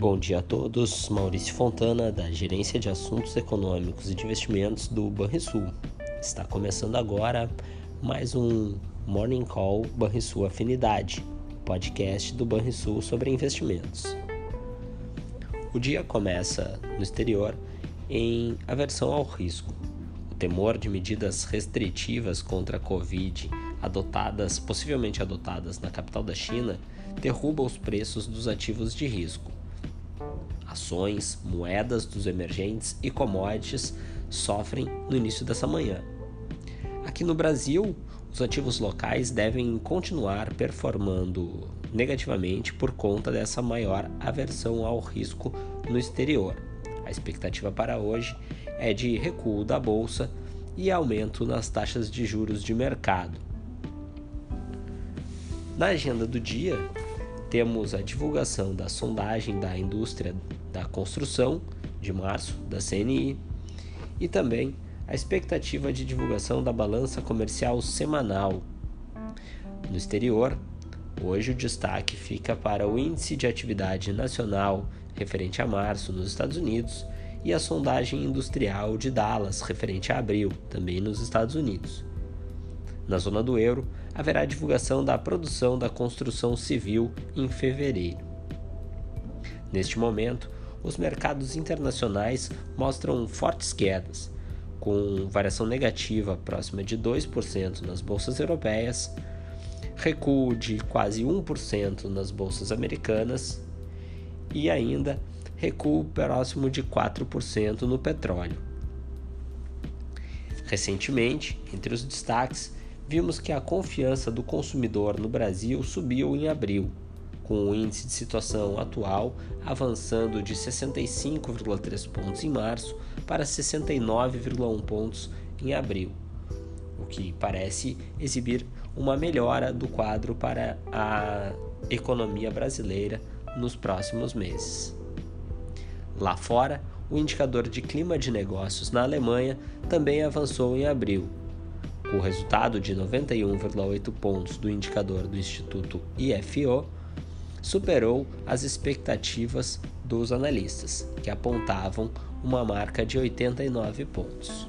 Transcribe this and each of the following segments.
Bom dia a todos, Maurício Fontana, da Gerência de Assuntos Econômicos e de Investimentos do Banrisul. Está começando agora mais um Morning Call Banrisul Afinidade, podcast do Banrisul sobre investimentos. O dia começa no exterior em aversão ao risco. O temor de medidas restritivas contra a Covid adotadas, possivelmente adotadas na capital da China, derruba os preços dos ativos de risco. Ações, moedas dos emergentes e commodities sofrem no início dessa manhã. Aqui no Brasil, os ativos locais devem continuar performando negativamente por conta dessa maior aversão ao risco no exterior. A expectativa para hoje é de recuo da bolsa e aumento nas taxas de juros de mercado. Na agenda do dia, temos a divulgação da sondagem da indústria da construção de março da CNI e também a expectativa de divulgação da balança comercial semanal. No exterior, hoje o destaque fica para o índice de atividade nacional referente a março nos Estados Unidos e a sondagem industrial de Dallas referente a abril, também nos Estados Unidos. Na zona do euro, haverá divulgação da produção da construção civil em fevereiro. Neste momento, os mercados internacionais mostram fortes quedas, com variação negativa próxima de 2% nas bolsas europeias, recuo de quase 1% nas bolsas americanas e ainda recuo próximo de 4% no petróleo. Recentemente, entre os destaques, vimos que a confiança do consumidor no Brasil subiu em abril, com o índice de situação atual avançando de 65,3 pontos em março para 69,1 pontos em abril, o que parece exibir uma melhora do quadro para a economia brasileira nos próximos meses. Lá fora, o indicador de clima de negócios na Alemanha também avançou em abril, o resultado de 91,8 pontos do indicador do Instituto IFO superou as expectativas dos analistas, que apontavam uma marca de 89 pontos.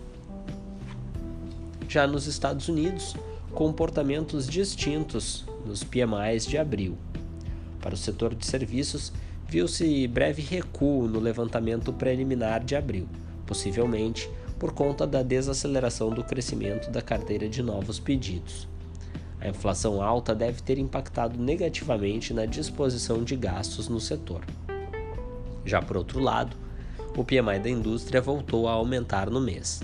Já nos Estados Unidos, comportamentos distintos nos PMIs de abril. Para o setor de serviços, viu-se breve recuo no levantamento preliminar de abril, possivelmente por conta da desaceleração do crescimento da carteira de novos pedidos. A inflação alta deve ter impactado negativamente na disposição de gastos no setor. Já por outro lado, o PMI da indústria voltou a aumentar no mês,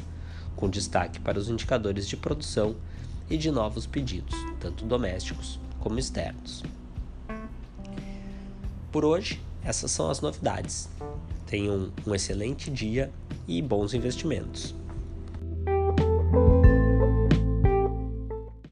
com destaque para os indicadores de produção e de novos pedidos, tanto domésticos como externos. Por hoje, essas são as novidades. Tenham um excelente dia e bons investimentos.